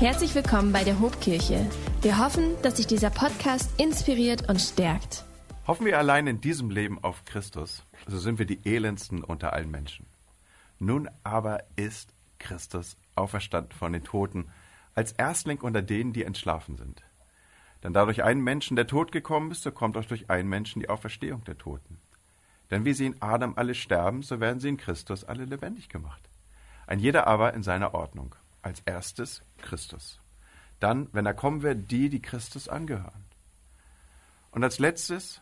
Herzlich willkommen bei der Hobkirche. Wir hoffen, dass sich dieser Podcast inspiriert und stärkt. Hoffen wir allein in diesem Leben auf Christus, so sind wir die elendsten unter allen Menschen. Nun aber ist Christus auferstanden von den Toten als Erstling unter denen, die entschlafen sind. Denn da durch einen Menschen der Tod gekommen ist, so kommt auch durch einen Menschen die Auferstehung der Toten. Denn wie sie in Adam alle sterben, so werden sie in Christus alle lebendig gemacht. Ein jeder aber in seiner Ordnung. Als erstes Christus. Dann, wenn er kommen wird, die, die Christus angehören. Und als letztes,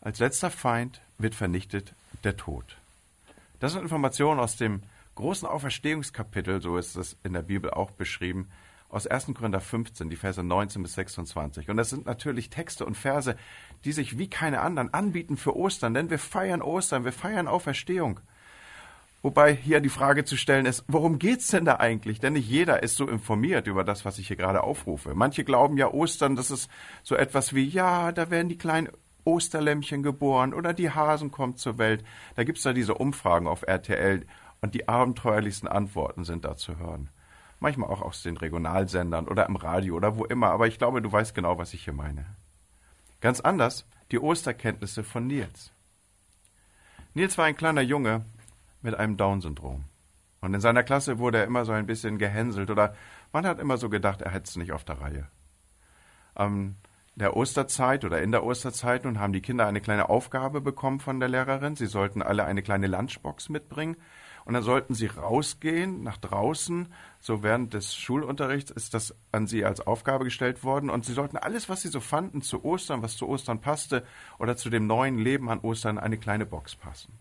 als letzter Feind wird vernichtet der Tod. Das sind Informationen aus dem großen Auferstehungskapitel, so ist es in der Bibel auch beschrieben, aus 1. Korinther 15, die Verse 19 bis 26. Und das sind natürlich Texte und Verse, die sich wie keine anderen anbieten für Ostern, denn wir feiern Ostern, wir feiern Auferstehung. Wobei hier die Frage zu stellen ist, worum geht's denn da eigentlich? Denn nicht jeder ist so informiert über das, was ich hier gerade aufrufe. Manche glauben ja Ostern, das ist so etwas wie, ja, da werden die kleinen Osterlämmchen geboren oder die Hasen kommen zur Welt. Da gibt's da diese Umfragen auf RTL und die abenteuerlichsten Antworten sind da zu hören. Manchmal auch aus den Regionalsendern oder im Radio oder wo immer, aber ich glaube, du weißt genau, was ich hier meine. Ganz anders die Osterkenntnisse von Nils. Nils war ein kleiner Junge mit einem Down-Syndrom. Und in seiner Klasse wurde er immer so ein bisschen gehänselt oder man hat immer so gedacht, er hätte es nicht auf der Reihe. Am der Osterzeit oder in der Osterzeit nun haben die Kinder eine kleine Aufgabe bekommen von der Lehrerin. Sie sollten alle eine kleine Lunchbox mitbringen und dann sollten sie rausgehen nach draußen. So während des Schulunterrichts ist das an sie als Aufgabe gestellt worden und sie sollten alles, was sie so fanden zu Ostern, was zu Ostern passte oder zu dem neuen Leben an Ostern, eine kleine Box passen.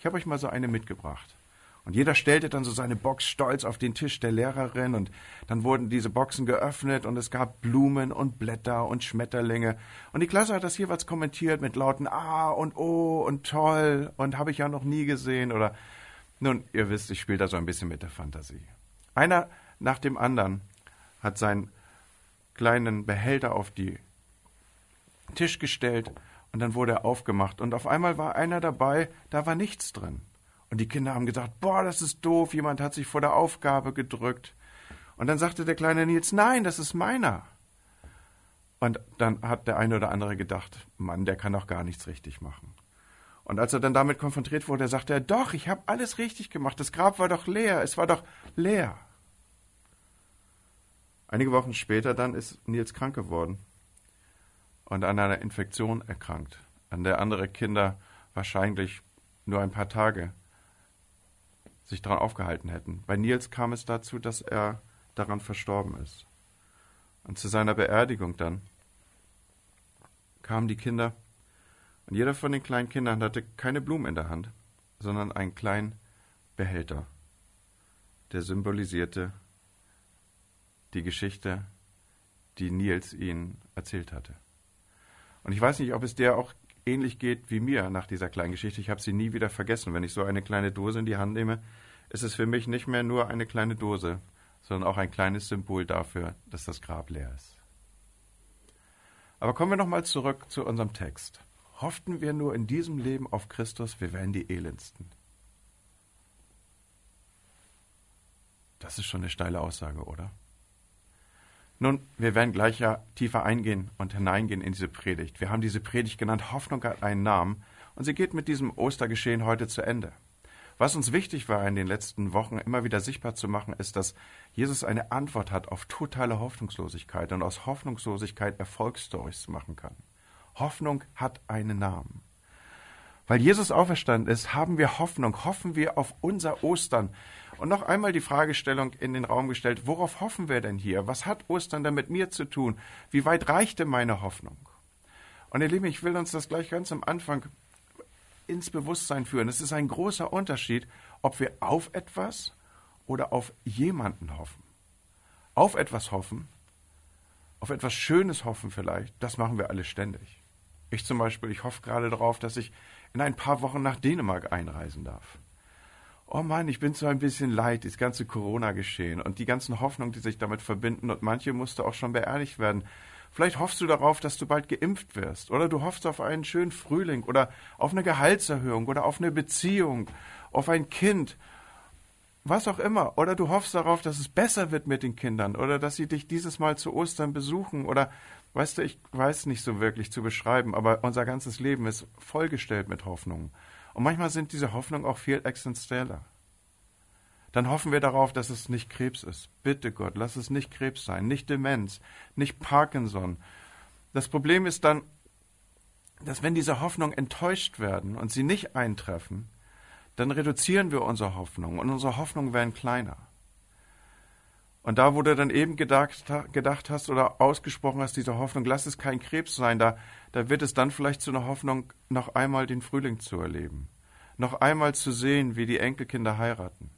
Ich habe euch mal so eine mitgebracht. Und jeder stellte dann so seine Box stolz auf den Tisch der Lehrerin und dann wurden diese Boxen geöffnet und es gab Blumen und Blätter und Schmetterlinge. Und die Klasse hat das jeweils kommentiert mit lauten Ah und Oh und toll und habe ich ja noch nie gesehen oder nun, ihr wisst, ich spiele da so ein bisschen mit der Fantasie. Einer nach dem anderen hat seinen kleinen Behälter auf die Tisch gestellt und dann wurde er aufgemacht und auf einmal war einer dabei, da war nichts drin. Und die Kinder haben gesagt, boah, das ist doof, jemand hat sich vor der Aufgabe gedrückt. Und dann sagte der kleine Nils, nein, das ist meiner. Und dann hat der eine oder andere gedacht, Mann, der kann doch gar nichts richtig machen. Und als er dann damit konfrontiert wurde, sagte er, doch, ich habe alles richtig gemacht, das Grab war doch leer, es war doch leer. Einige Wochen später dann ist Nils krank geworden und an einer Infektion erkrankt, an der andere Kinder wahrscheinlich nur ein paar Tage sich daran aufgehalten hätten. Bei Nils kam es dazu, dass er daran verstorben ist. Und zu seiner Beerdigung dann kamen die Kinder, und jeder von den kleinen Kindern hatte keine Blumen in der Hand, sondern einen kleinen Behälter, der symbolisierte die Geschichte, die Nils ihnen erzählt hatte. Und ich weiß nicht, ob es der auch ähnlich geht wie mir nach dieser kleinen Geschichte. Ich habe sie nie wieder vergessen. Wenn ich so eine kleine Dose in die Hand nehme, ist es für mich nicht mehr nur eine kleine Dose, sondern auch ein kleines Symbol dafür, dass das Grab leer ist. Aber kommen wir nochmal zurück zu unserem Text. Hofften wir nur in diesem Leben auf Christus, wir wären die Elendsten. Das ist schon eine steile Aussage, oder? Nun, wir werden gleich ja tiefer eingehen und hineingehen in diese Predigt. Wir haben diese Predigt genannt, Hoffnung hat einen Namen, und sie geht mit diesem Ostergeschehen heute zu Ende. Was uns wichtig war in den letzten Wochen immer wieder sichtbar zu machen, ist, dass Jesus eine Antwort hat auf totale Hoffnungslosigkeit und aus Hoffnungslosigkeit Erfolgsstories machen kann. Hoffnung hat einen Namen. Weil Jesus auferstanden ist, haben wir Hoffnung, hoffen wir auf unser Ostern. Und noch einmal die Fragestellung in den Raum gestellt, worauf hoffen wir denn hier? Was hat Ostern denn mit mir zu tun? Wie weit reicht denn meine Hoffnung? Und ihr Lieben, ich will uns das gleich ganz am Anfang ins Bewusstsein führen. Es ist ein großer Unterschied, ob wir auf etwas oder auf jemanden hoffen. Auf etwas hoffen, auf etwas Schönes hoffen vielleicht, das machen wir alle ständig. Ich zum Beispiel, ich hoffe gerade darauf, dass ich in ein paar Wochen nach Dänemark einreisen darf. Oh Mann, ich bin so ein bisschen leid, das ganze Corona-Geschehen und die ganzen Hoffnungen, die sich damit verbinden und manche musste auch schon beerdigt werden. Vielleicht hoffst du darauf, dass du bald geimpft wirst oder du hoffst auf einen schönen Frühling oder auf eine Gehaltserhöhung oder auf eine Beziehung, auf ein Kind, was auch immer. Oder du hoffst darauf, dass es besser wird mit den Kindern oder dass sie dich dieses Mal zu Ostern besuchen oder weißt du, ich weiß nicht so wirklich zu beschreiben, aber unser ganzes Leben ist vollgestellt mit Hoffnungen. Und manchmal sind diese Hoffnungen auch viel existenzieller. Dann hoffen wir darauf, dass es nicht Krebs ist. Bitte Gott, lass es nicht Krebs sein, nicht Demenz, nicht Parkinson. Das Problem ist dann, dass wenn diese Hoffnungen enttäuscht werden und sie nicht eintreffen, dann reduzieren wir unsere Hoffnung und unsere Hoffnungen werden kleiner. Und da, wo du dann eben gedacht, gedacht hast oder ausgesprochen hast, diese Hoffnung, lass es kein Krebs sein, da, da wird es dann vielleicht zu einer Hoffnung, noch einmal den Frühling zu erleben, noch einmal zu sehen, wie die Enkelkinder heiraten.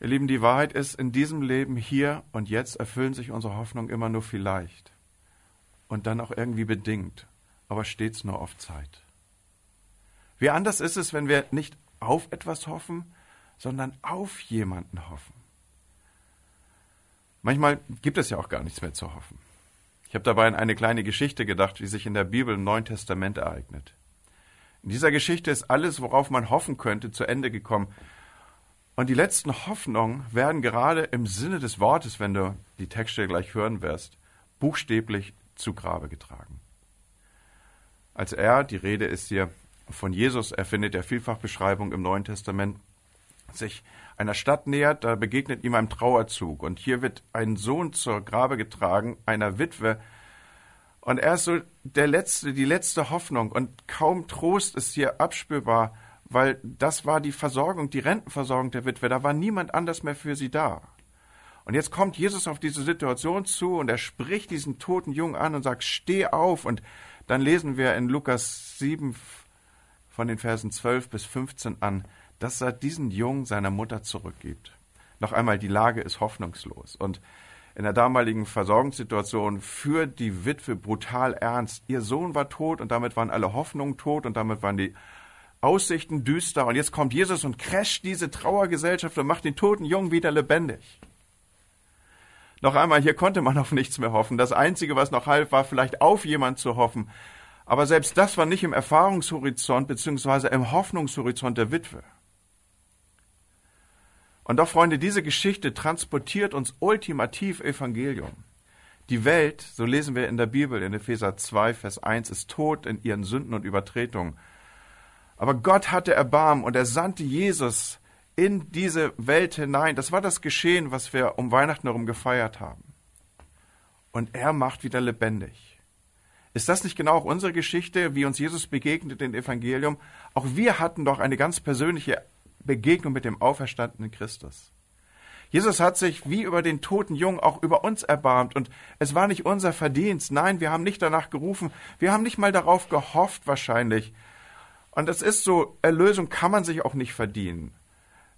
Ihr Lieben, die Wahrheit ist, in diesem Leben hier und jetzt erfüllen sich unsere Hoffnungen immer nur vielleicht und dann auch irgendwie bedingt, aber stets nur auf Zeit. Wie anders ist es, wenn wir nicht auf etwas hoffen, sondern auf jemanden hoffen. Manchmal gibt es ja auch gar nichts mehr zu hoffen. Ich habe dabei an eine kleine Geschichte gedacht, die sich in der Bibel im Neuen Testament ereignet. In dieser Geschichte ist alles, worauf man hoffen könnte, zu Ende gekommen. Und die letzten Hoffnungen werden gerade im Sinne des Wortes, wenn du die Texte gleich hören wirst, buchstäblich zu Grabe getragen. Als er, die Rede ist hier von Jesus, er findet ja vielfach Beschreibung im Neuen Testament, sich einer Stadt nähert, da begegnet ihm ein Trauerzug. Und hier wird ein Sohn zur Grabe getragen, einer Witwe. Und er ist so der letzte, die letzte Hoffnung. Und kaum Trost ist hier abspürbar, weil das war die Versorgung, die Rentenversorgung der Witwe. Da war niemand anders mehr für sie da. Und jetzt kommt Jesus auf diese Situation zu und er spricht diesen toten Jungen an und sagt, steh auf. Und dann lesen wir in Lukas 7 von den Versen 12 bis 15 an, dass er diesen Jungen seiner Mutter zurückgibt. Noch einmal, die Lage ist hoffnungslos. Und in der damaligen Versorgungssituation führt die Witwe brutal ernst. Ihr Sohn war tot und damit waren alle Hoffnungen tot und damit waren die Aussichten düster. Und jetzt kommt Jesus und crasht diese Trauergesellschaft und macht den toten Jungen wieder lebendig. Noch einmal, hier konnte man auf nichts mehr hoffen. Das Einzige, was noch half, war vielleicht auf jemand zu hoffen. Aber selbst das war nicht im Erfahrungshorizont beziehungsweise im Hoffnungshorizont der Witwe. Und doch, Freunde, diese Geschichte transportiert uns ultimativ Evangelium. Die Welt, so lesen wir in der Bibel in Epheser 2, Vers 1, ist tot in ihren Sünden und Übertretungen. Aber Gott hatte Erbarmen und er sandte Jesus in diese Welt hinein. Das war das Geschehen, was wir um Weihnachten herum gefeiert haben. Und er macht wieder lebendig. Ist das nicht genau auch unsere Geschichte, wie uns Jesus begegnet im Evangelium? Auch wir hatten doch eine ganz persönliche Begegnung mit dem auferstandenen Christus. Jesus hat sich wie über den toten Jungen auch über uns erbarmt und es war nicht unser Verdienst. Nein, wir haben nicht danach gerufen. Wir haben nicht mal darauf gehofft wahrscheinlich. Und es ist so, Erlösung kann man sich auch nicht verdienen.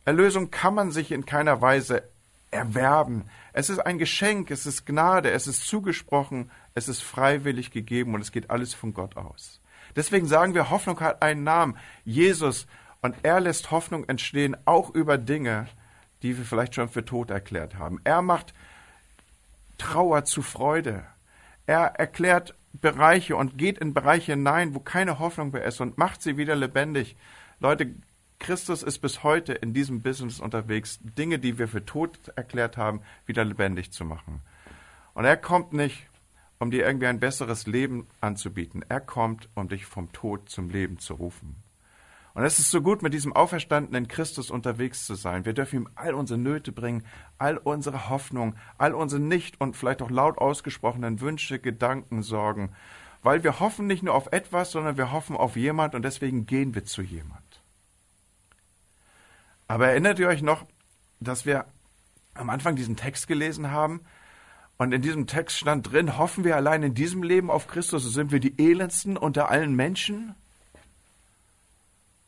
Erlösung kann man sich in keiner Weise erwerben. Es ist ein Geschenk, es ist Gnade, es ist zugesprochen, es ist freiwillig gegeben und es geht alles von Gott aus. Deswegen sagen wir, Hoffnung hat einen Namen, Jesus, und er lässt Hoffnung entstehen, auch über Dinge, die wir vielleicht schon für tot erklärt haben. Er macht Trauer zu Freude. Er erklärt Bereiche und geht in Bereiche hinein, wo keine Hoffnung mehr ist und macht sie wieder lebendig. Leute, Christus ist bis heute in diesem Business unterwegs, Dinge, die wir für tot erklärt haben, wieder lebendig zu machen. Und er kommt nicht, um dir irgendwie ein besseres Leben anzubieten. Er kommt, um dich vom Tod zum Leben zu rufen. Und es ist so gut, mit diesem auferstandenen Christus unterwegs zu sein. Wir dürfen ihm all unsere Nöte bringen, all unsere Hoffnung, all unsere nicht und vielleicht auch laut ausgesprochenen Wünsche, Gedanken, Sorgen. Weil wir hoffen nicht nur auf etwas, sondern wir hoffen auf jemand und deswegen gehen wir zu jemand. Aber erinnert ihr euch noch, dass wir am Anfang diesen Text gelesen haben? Und in diesem Text stand drin, hoffen wir allein in diesem Leben auf Christus, so sind wir die elendsten unter allen Menschen?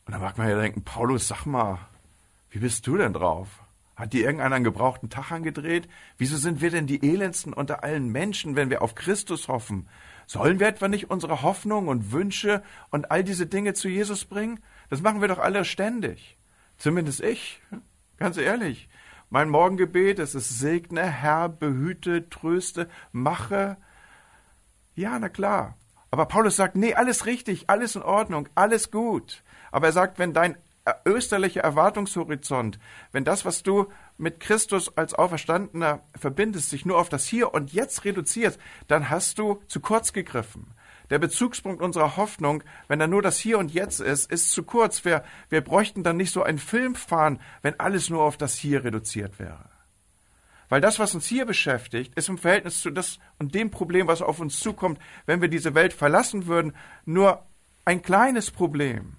Und da mag man ja denken, Paulus, sag mal, wie bist du denn drauf? Hat dir irgendeiner einen gebrauchten Tag angedreht? Wieso sind wir denn die elendsten unter allen Menschen, wenn wir auf Christus hoffen? Sollen wir etwa nicht unsere Hoffnung und Wünsche und all diese Dinge zu Jesus bringen? Das machen wir doch alle ständig. Zumindest ich, ganz ehrlich. Mein Morgengebet, es ist segne, Herr, behüte, tröste, mache. Ja, na klar. Aber Paulus sagt, nee, alles richtig, alles in Ordnung, alles gut. Aber er sagt, wenn dein österliche Erwartungshorizont, wenn das, was du mit Christus als Auferstandener verbindest, sich nur auf das Hier und Jetzt reduziert, dann hast du zu kurz gegriffen. Der Bezugspunkt unserer Hoffnung, wenn da nur das Hier und Jetzt ist, ist zu kurz. Wir, wir bräuchten dann nicht so einen Film fahren, wenn alles nur auf das Hier reduziert wäre. Weil das, was uns hier beschäftigt, ist im Verhältnis zu das und dem Problem, was auf uns zukommt, wenn wir diese Welt verlassen würden, nur ein kleines Problem.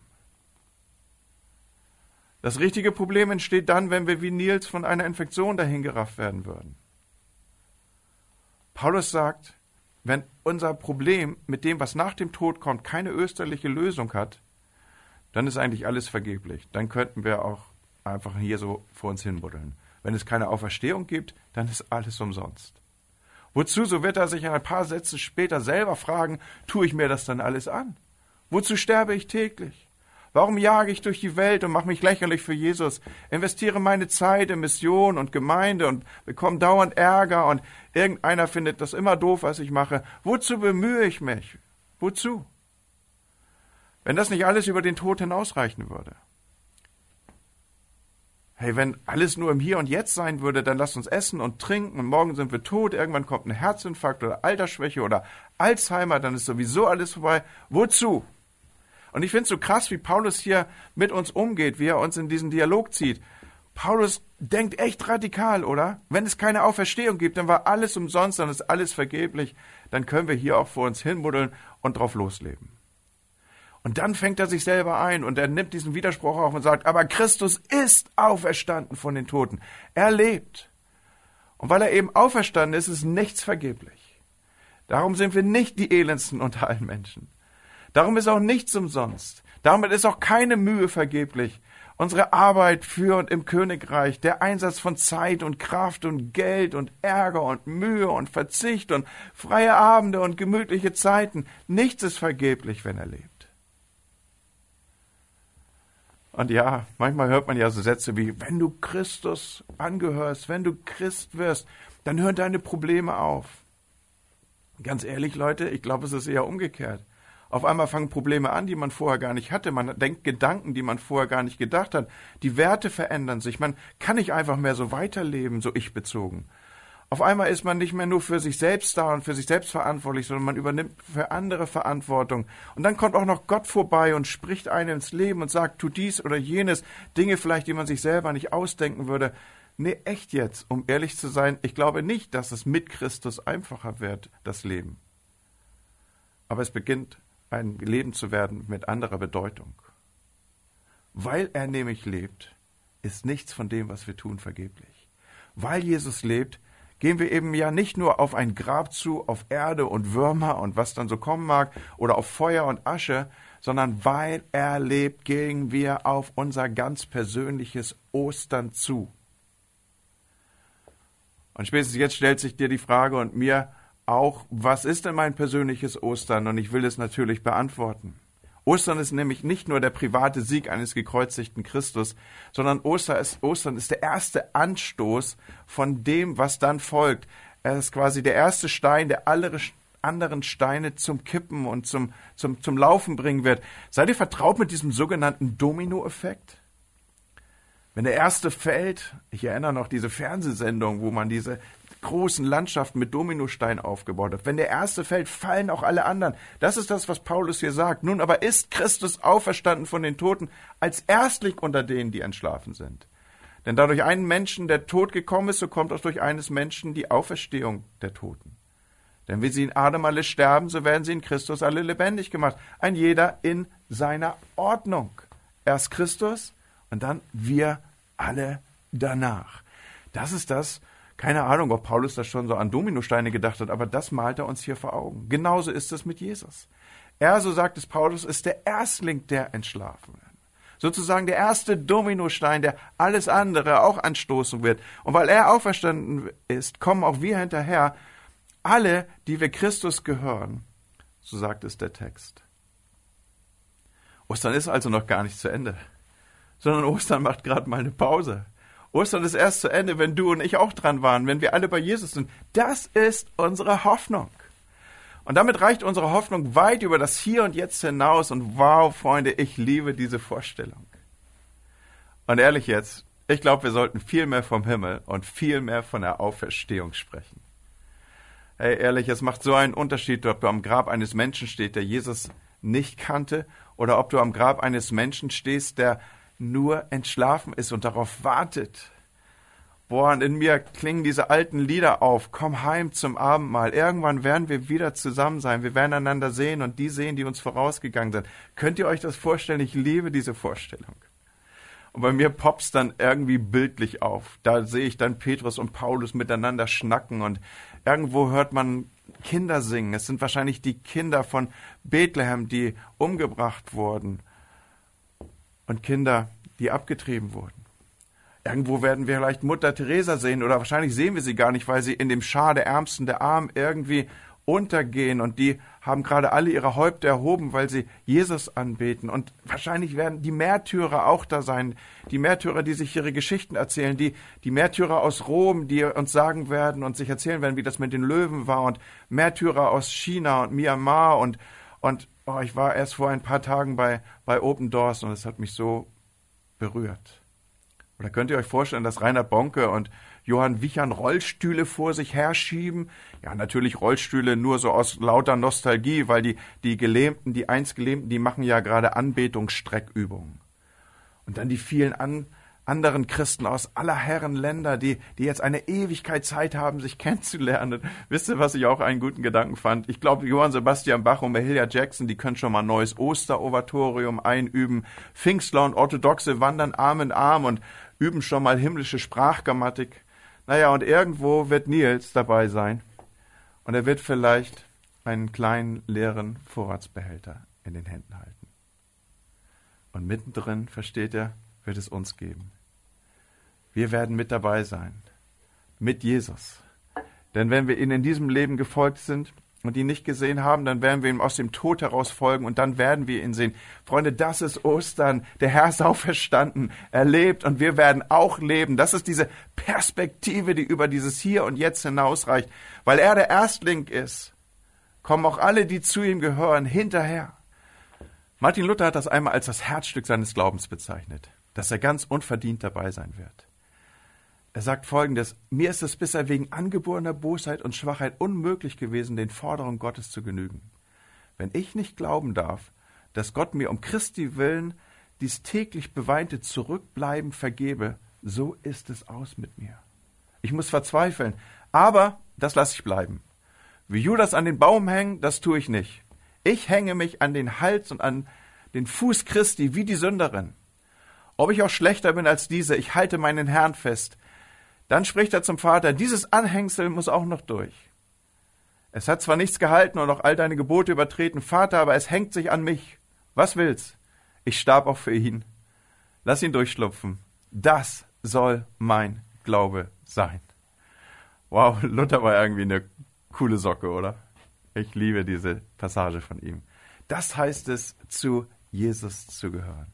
Das richtige Problem entsteht dann, wenn wir wie Nils von einer Infektion dahingerafft werden würden. Paulus sagt, wenn unser Problem mit dem, was nach dem Tod kommt, keine österliche Lösung hat, dann ist eigentlich alles vergeblich. Dann könnten wir auch einfach hier so vor uns hinbuddeln. Wenn es keine Auferstehung gibt, dann ist alles umsonst. Wozu, so wird er sich ein paar Sätze später selber fragen, tue ich mir das dann alles an? Wozu sterbe ich täglich? Warum jage ich durch die Welt und mache mich lächerlich für Jesus, investiere meine Zeit in Mission und Gemeinde und bekomme dauernd Ärger und irgendeiner findet das immer doof, was ich mache? Wozu bemühe ich mich? Wozu? Wenn das nicht alles über den Tod hinausreichen würde. Hey, wenn alles nur im Hier und Jetzt sein würde, dann lasst uns essen und trinken und morgen sind wir tot, irgendwann kommt ein Herzinfarkt oder Altersschwäche oder Alzheimer, dann ist sowieso alles vorbei. Wozu? Und ich finde es so krass, wie Paulus hier mit uns umgeht, wie er uns in diesen Dialog zieht. Paulus denkt echt radikal, oder? Wenn es keine Auferstehung gibt, dann war alles umsonst, dann ist alles vergeblich, dann können wir hier auch vor uns hinbuddeln und drauf losleben. Und dann fängt er sich selber ein und er nimmt diesen Widerspruch auf und sagt, aber Christus ist auferstanden von den Toten. Er lebt. Und weil er eben auferstanden ist, ist nichts vergeblich. Darum sind wir nicht die elendsten unter allen Menschen. Darum ist auch nichts umsonst. Damit ist auch keine Mühe vergeblich. Unsere Arbeit für und im Königreich, der Einsatz von Zeit und Kraft und Geld und Ärger und Mühe und Verzicht und freie Abende und gemütliche Zeiten, nichts ist vergeblich, wenn er lebt. Und ja, manchmal hört man ja so Sätze wie, wenn du Christus angehörst, wenn du Christ wirst, dann hören deine Probleme auf. Ganz ehrlich, Leute, ich glaube, es ist eher umgekehrt. Auf einmal fangen Probleme an, die man vorher gar nicht hatte. Man denkt Gedanken, die man vorher gar nicht gedacht hat. Die Werte verändern sich. Man kann nicht einfach mehr so weiterleben, so ich bezogen. Auf einmal ist man nicht mehr nur für sich selbst da und für sich selbst verantwortlich, sondern man übernimmt für andere Verantwortung. Und dann kommt auch noch Gott vorbei und spricht einem ins Leben und sagt, tu dies oder jenes, Dinge vielleicht, die man sich selber nicht ausdenken würde. Nee, echt jetzt, um ehrlich zu sein, ich glaube nicht, dass es mit Christus einfacher wird, das Leben. Aber es beginnt ein Leben zu werden mit anderer Bedeutung. Weil er nämlich lebt, ist nichts von dem, was wir tun, vergeblich. Weil Jesus lebt, gehen wir eben ja nicht nur auf ein Grab zu, auf Erde und Würmer und was dann so kommen mag, oder auf Feuer und Asche, sondern weil er lebt, gehen wir auf unser ganz persönliches Ostern zu. Und spätestens jetzt stellt sich dir die Frage und mir auch, was ist denn mein persönliches Ostern? Und ich will es natürlich beantworten. Ostern ist nämlich nicht nur der private Sieg eines gekreuzigten Christus, sondern Ostern ist, Ostern ist der erste Anstoß von dem, was dann folgt. Er ist quasi der erste Stein, der alle anderen Steine zum Kippen und zum, zum, zum Laufen bringen wird. Seid ihr vertraut mit diesem sogenannten Dominoeffekt? Wenn der erste fällt, ich erinnere noch diese Fernsehsendung, wo man diese großen Landschaften mit Dominostein aufgebaut hat. Wenn der erste fällt, fallen auch alle anderen. Das ist das, was Paulus hier sagt. Nun aber ist Christus auferstanden von den Toten als Erstling unter denen, die entschlafen sind. Denn da durch einen Menschen der Tod gekommen ist, so kommt auch durch eines Menschen die Auferstehung der Toten. Denn wie sie in Adam alle sterben, so werden sie in Christus alle lebendig gemacht. Ein jeder in seiner Ordnung. Erst Christus und dann wir alle danach. Das ist das, keine Ahnung, ob Paulus das schon so an Dominosteine gedacht hat, aber das malt er uns hier vor Augen. Genauso ist es mit Jesus. Er, so sagt es Paulus, ist der Erstling der Entschlafenen. Sozusagen der erste Dominostein, der alles andere auch anstoßen wird. Und weil er auferstanden ist, kommen auch wir hinterher, alle, die wir Christus gehören. So sagt es der Text. Ostern ist also noch gar nicht zu Ende, sondern Ostern macht gerade mal eine Pause. Ostern ist erst zu Ende, wenn du und ich auch dran waren, wenn wir alle bei Jesus sind. Das ist unsere Hoffnung. Und damit reicht unsere Hoffnung weit über das Hier und Jetzt hinaus. Und wow, Freunde, ich liebe diese Vorstellung. Und ehrlich jetzt, ich glaube, wir sollten viel mehr vom Himmel und viel mehr von der Auferstehung sprechen. Hey, ehrlich, es macht so einen Unterschied, ob du am Grab eines Menschen stehst, der Jesus nicht kannte, oder ob du am Grab eines Menschen stehst, der nur entschlafen ist und darauf wartet. Boah, und in mir klingen diese alten Lieder auf. Komm heim zum Abendmahl. Irgendwann werden wir wieder zusammen sein. Wir werden einander sehen und die sehen, die uns vorausgegangen sind. Könnt ihr euch das vorstellen? Ich liebe diese Vorstellung. Und bei mir poppt's dann irgendwie bildlich auf. Da sehe ich dann Petrus und Paulus miteinander schnacken und irgendwo hört man Kinder singen. Es sind wahrscheinlich die Kinder von Bethlehem, die umgebracht wurden. Und Kinder, die abgetrieben wurden. Irgendwo werden wir vielleicht Mutter Teresa sehen oder wahrscheinlich sehen wir sie gar nicht, weil sie in dem Schar der Ärmsten der Armen irgendwie untergehen und die haben gerade alle ihre Häupter erhoben, weil sie Jesus anbeten. Und wahrscheinlich werden die Märtyrer auch da sein. Die Märtyrer, die sich ihre Geschichten erzählen, die, die Märtyrer aus Rom, die uns sagen werden und sich erzählen werden, wie das mit den Löwen war und Märtyrer aus China und Myanmar und, und oh, ich war erst vor ein paar Tagen bei, bei Open Doors und es hat mich so berührt. Oder könnt ihr euch vorstellen, dass Rainer Bonke und Johann Wichern Rollstühle vor sich herschieben? Ja, natürlich Rollstühle nur so aus lauter Nostalgie, weil die, die Gelähmten, die einst Gelähmten, die machen ja gerade Anbetungsstreckübungen. Und dann die vielen an, anderen Christen aus aller Herren Länder, die, die jetzt eine Ewigkeit Zeit haben, sich kennenzulernen. Wisst ihr, was ich auch einen guten Gedanken fand? Ich glaube, Johann Sebastian Bach und Mahalia Jackson, die können schon mal ein neues Osterovatorium einüben. Pfingstler und Orthodoxe wandern Arm in Arm und üben schon mal himmlische Sprachgrammatik. Naja, und irgendwo wird Nils dabei sein. Und er wird vielleicht einen kleinen leeren Vorratsbehälter in den Händen halten. Und mittendrin, versteht er, wird es uns geben. Wir werden mit dabei sein. Mit Jesus. Denn wenn wir ihnen in diesem Leben gefolgt sind, und ihn nicht gesehen haben, dann werden wir ihm aus dem Tod heraus folgen und dann werden wir ihn sehen. Freunde, das ist Ostern. Der Herr ist auferstanden, er lebt und wir werden auch leben. Das ist diese Perspektive, die über dieses Hier und Jetzt hinausreicht. Weil er der Erstling ist, kommen auch alle, die zu ihm gehören, hinterher. Martin Luther hat das einmal als das Herzstück seines Glaubens bezeichnet, dass er ganz unverdient dabei sein wird. Er sagt folgendes, mir ist es bisher wegen angeborener Bosheit und Schwachheit unmöglich gewesen, den Forderungen Gottes zu genügen. Wenn ich nicht glauben darf, dass Gott mir um Christi willen dies täglich beweinte Zurückbleiben vergebe, so ist es aus mit mir. Ich muss verzweifeln, aber das lasse ich bleiben. Wie Judas an den Baum hängen, das tue ich nicht. Ich hänge mich an den Hals und an den Fuß Christi wie die Sünderin. Ob ich auch schlechter bin als diese, ich halte meinen Herrn fest, dann spricht er zum Vater, dieses Anhängsel muss auch noch durch. Es hat zwar nichts gehalten und auch all deine Gebote übertreten, Vater, aber es hängt sich an mich. Was will's? Ich starb auch für ihn. Lass ihn durchschlupfen. Das soll mein Glaube sein. Wow, Luther war irgendwie eine coole Socke, oder? Ich liebe diese Passage von ihm. Das heißt es, zu Jesus zu gehören.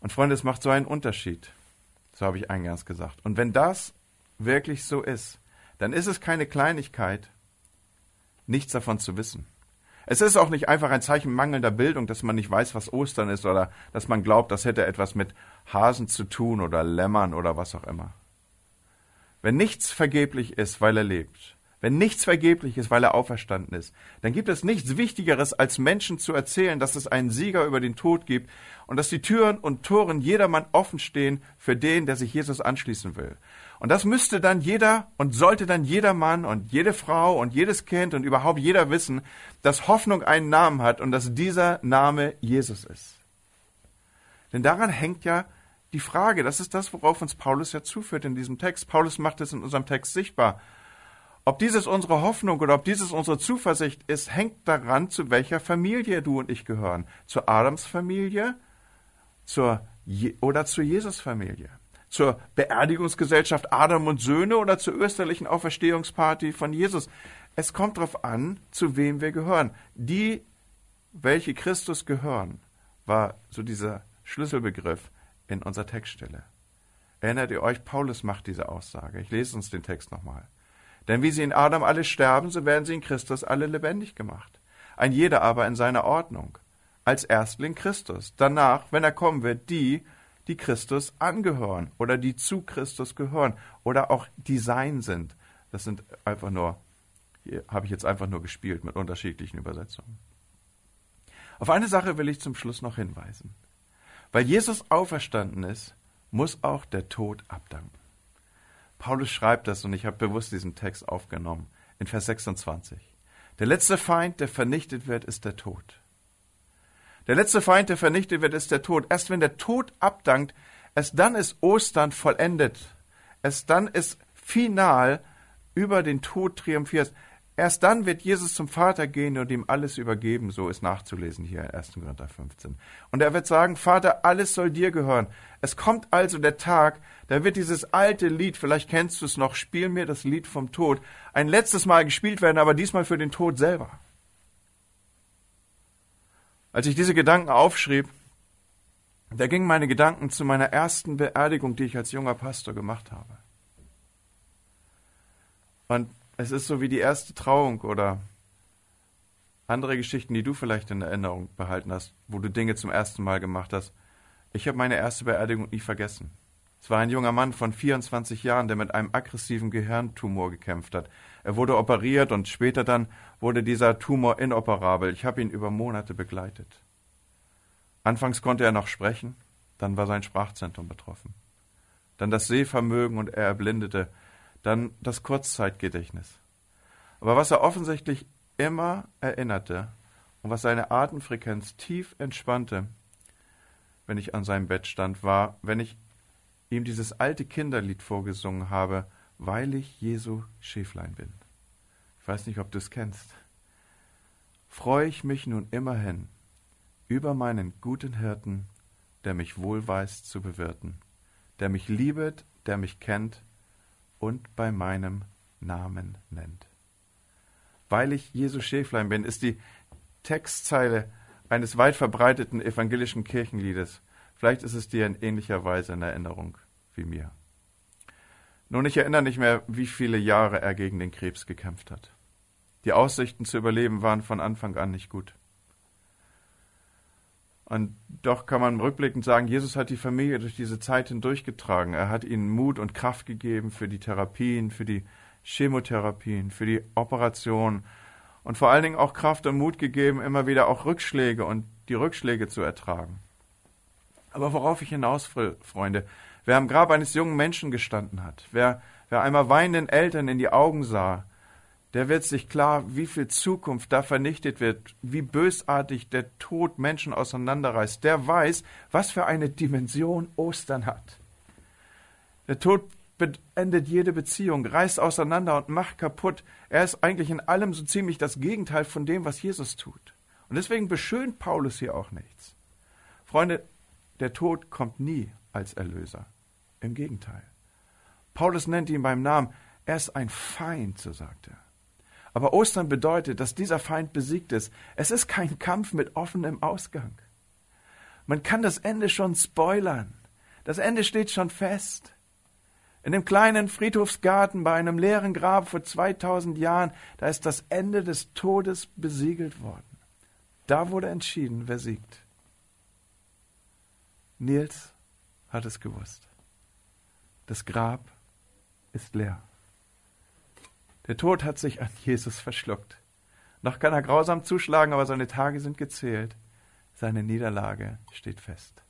Und Freunde, es macht so einen Unterschied. So habe ich eingangs gesagt. Und wenn das wirklich so ist, dann ist es keine Kleinigkeit, nichts davon zu wissen. Es ist auch nicht einfach ein Zeichen mangelnder Bildung, dass man nicht weiß, was Ostern ist oder dass man glaubt, das hätte etwas mit Hasen zu tun oder Lämmern oder was auch immer. Wenn nichts vergeblich ist, weil er lebt, wenn nichts vergeblich ist, weil er auferstanden ist, dann gibt es nichts Wichtigeres, als Menschen zu erzählen, dass es einen Sieger über den Tod gibt und dass die Türen und Toren jedermann offen stehen für den, der sich Jesus anschließen will. Und das müsste dann jeder und sollte dann jeder Mann und jede Frau und jedes Kind und überhaupt jeder wissen, dass Hoffnung einen Namen hat und dass dieser Name Jesus ist. Denn daran hängt ja die Frage, das ist das, worauf uns Paulus ja zuführt in diesem Text. Paulus macht es in unserem Text sichtbar. Ob dieses unsere Hoffnung oder ob dieses unsere Zuversicht ist, hängt daran, zu welcher Familie du und ich gehören. Zur Adams Familie zur Je oder zur Jesus Familie. Zur Beerdigungsgesellschaft Adam und Söhne oder zur österlichen Auferstehungsparty von Jesus. Es kommt darauf an, zu wem wir gehören. Die, welche Christus gehören, war so dieser Schlüsselbegriff in unserer Textstelle. Erinnert ihr euch, Paulus macht diese Aussage. Ich lese uns den Text nochmal. Denn wie sie in Adam alle sterben, so werden sie in Christus alle lebendig gemacht. Ein jeder aber in seiner Ordnung. als Erstling Christus. Danach, wenn er kommen wird, die, die Christus angehören oder die zu Christus gehören oder auch die sein sind. Das sind einfach nur, hier habe ich jetzt einfach nur gespielt mit unterschiedlichen Übersetzungen. Auf eine Sache will ich zum Schluss noch hinweisen. Weil Jesus auferstanden ist, muss auch der Tod abdanken. Paulus schreibt das und ich habe bewusst diesen Text aufgenommen in Vers 26. Der letzte Feind, der vernichtet wird, ist der Tod. Der letzte Feind, der vernichtet wird, ist der Tod. Erst wenn der Tod abdankt, erst dann ist Ostern vollendet. Erst dann ist final über den Tod triumphiert. Erst dann wird Jesus zum Vater gehen und ihm alles übergeben, so ist nachzulesen hier in 1. Korinther 15. Und er wird sagen, Vater, alles soll dir gehören. Es kommt also der Tag, da wird dieses alte Lied, vielleicht kennst du es noch, Spiel mir das Lied vom Tod, ein letztes Mal gespielt werden, aber diesmal für den Tod selber. Als ich diese Gedanken aufschrieb, da gingen meine Gedanken zu meiner ersten Beerdigung, die ich als junger Pastor gemacht habe. Und es ist so wie die erste Trauung oder andere Geschichten, die du vielleicht in Erinnerung behalten hast, wo du Dinge zum ersten Mal gemacht hast. Ich habe meine erste Beerdigung nie vergessen. Es war ein junger Mann von 24 Jahren, der mit einem aggressiven Gehirntumor gekämpft hat. Er wurde operiert und später dann wurde dieser Tumor inoperabel. Ich habe ihn über Monate begleitet. Anfangs konnte er noch sprechen, dann war sein Sprachzentrum betroffen. Dann das Sehvermögen und er erblindete dann das Kurzzeitgedächtnis. Aber was er offensichtlich immer erinnerte und was seine Atemfrequenz tief entspannte, wenn ich an seinem Bett stand, war, wenn ich ihm dieses alte Kinderlied vorgesungen habe, weil ich Jesu Schäflein bin. Ich weiß nicht, ob du es kennst. Freue ich mich nun immerhin über meinen guten Hirten, der mich wohl weiß zu bewirten, der mich liebet, der mich kennt und bei meinem Namen nennt. Weil ich Jesu Schäflein bin, ist die Textzeile eines weit verbreiteten evangelischen Kirchenliedes. Vielleicht ist es dir in ähnlicher Weise in Erinnerung wie mir. Nun, ich erinnere nicht mehr, wie viele Jahre er gegen den Krebs gekämpft hat. Die Aussichten zu überleben waren von Anfang an nicht gut. Und doch kann man rückblickend sagen, Jesus hat die Familie durch diese Zeit hindurchgetragen. Er hat ihnen Mut und Kraft gegeben für die Therapien, für die Chemotherapien, für die Operation und vor allen Dingen auch Kraft und Mut gegeben, immer wieder auch Rückschläge und die Rückschläge zu ertragen. Aber worauf ich hinaus will, Freunde, wer am Grab eines jungen Menschen gestanden hat, wer, wer einmal weinenden Eltern in die Augen sah, der wird sich klar, wie viel Zukunft da vernichtet wird, wie bösartig der Tod Menschen auseinanderreißt. Der weiß, was für eine Dimension Ostern hat. Der Tod beendet jede Beziehung, reißt auseinander und macht kaputt. Er ist eigentlich in allem so ziemlich das Gegenteil von dem, was Jesus tut. Und deswegen beschönt Paulus hier auch nichts. Freunde, der Tod kommt nie als Erlöser. Im Gegenteil. Paulus nennt ihn beim Namen. Er ist ein Feind, so sagt er. Aber Ostern bedeutet, dass dieser Feind besiegt ist. Es ist kein Kampf mit offenem Ausgang. Man kann das Ende schon spoilern. Das Ende steht schon fest. In dem kleinen Friedhofsgarten bei einem leeren Grab vor 2000 Jahren, da ist das Ende des Todes besiegelt worden. Da wurde entschieden, wer siegt. Nils hat es gewusst. Das Grab ist leer. Der Tod hat sich an Jesus verschluckt. Noch kann er grausam zuschlagen, aber seine Tage sind gezählt. Seine Niederlage steht fest.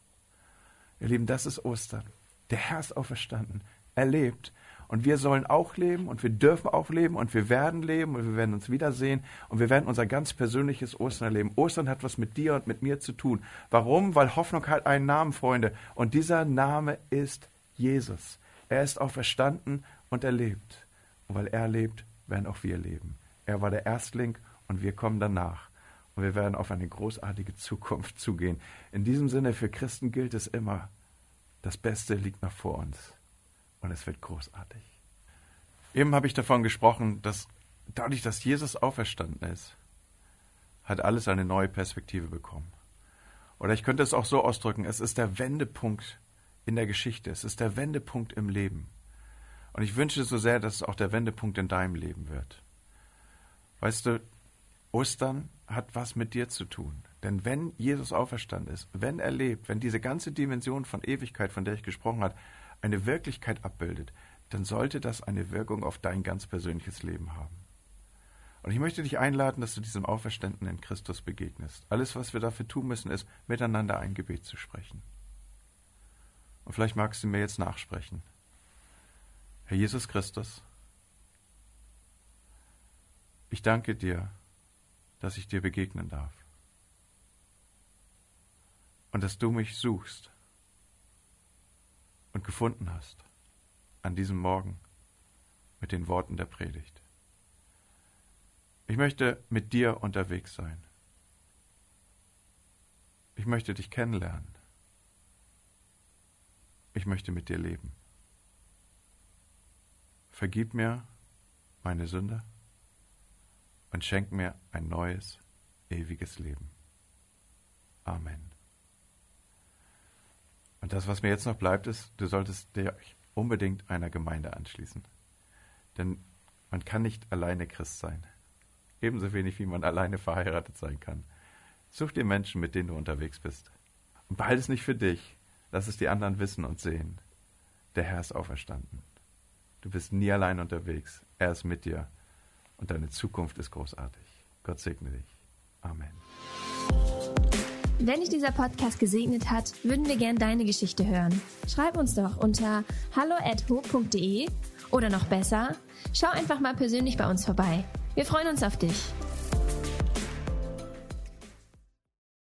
Ihr Lieben, das ist Ostern. Der Herr ist auferstanden. Er lebt. Und wir sollen auch leben und wir dürfen auch leben und wir werden leben und wir werden uns wiedersehen und wir werden unser ganz persönliches Ostern erleben. Ostern hat was mit dir und mit mir zu tun. Warum? Weil Hoffnung hat einen Namen, Freunde. Und dieser Name ist Jesus. Er ist auferstanden und er lebt. Und weil er lebt, werden auch wir leben. Er war der Erstling und wir kommen danach. Und wir werden auf eine großartige Zukunft zugehen. In diesem Sinne, für Christen gilt es immer, das Beste liegt noch vor uns. Und es wird großartig. Eben habe ich davon gesprochen, dass dadurch, dass Jesus auferstanden ist, hat alles eine neue Perspektive bekommen. Oder ich könnte es auch so ausdrücken, es ist der Wendepunkt in der Geschichte, es ist der Wendepunkt im Leben. Und ich wünsche so sehr, dass es auch der Wendepunkt in deinem Leben wird. Weißt du, Ostern hat was mit dir zu tun. Denn wenn Jesus auferstanden ist, wenn er lebt, wenn diese ganze Dimension von Ewigkeit, von der ich gesprochen habe, eine Wirklichkeit abbildet, dann sollte das eine Wirkung auf dein ganz persönliches Leben haben. Und ich möchte dich einladen, dass du diesem Auferstandenen in Christus begegnest. Alles, was wir dafür tun müssen, ist, miteinander ein Gebet zu sprechen. Und vielleicht magst du mir jetzt nachsprechen. Herr Jesus Christus, ich danke dir, dass ich dir begegnen darf. Und dass du mich suchst und gefunden hast an diesem Morgen mit den Worten der Predigt. Ich möchte mit dir unterwegs sein. Ich möchte dich kennenlernen. Ich möchte mit dir leben. Vergib mir meine Sünde und schenk mir ein neues, ewiges Leben. Amen. Und das, was mir jetzt noch bleibt, ist, du solltest dir unbedingt einer Gemeinde anschließen. Denn man kann nicht alleine Christ sein. Ebenso wenig, wie man alleine verheiratet sein kann. Such dir Menschen, mit denen du unterwegs bist. Und behalte es nicht für dich. Lass es die anderen wissen und sehen. Der Herr ist auferstanden. Du bist nie allein unterwegs. Er ist mit dir. Und deine Zukunft ist großartig. Gott segne dich. Amen. Wenn dich dieser Podcast gesegnet hat, würden wir gern deine Geschichte hören. Schreib uns doch unter hallo@ho.de oder noch besser, schau einfach mal persönlich bei uns vorbei. Wir freuen uns auf dich.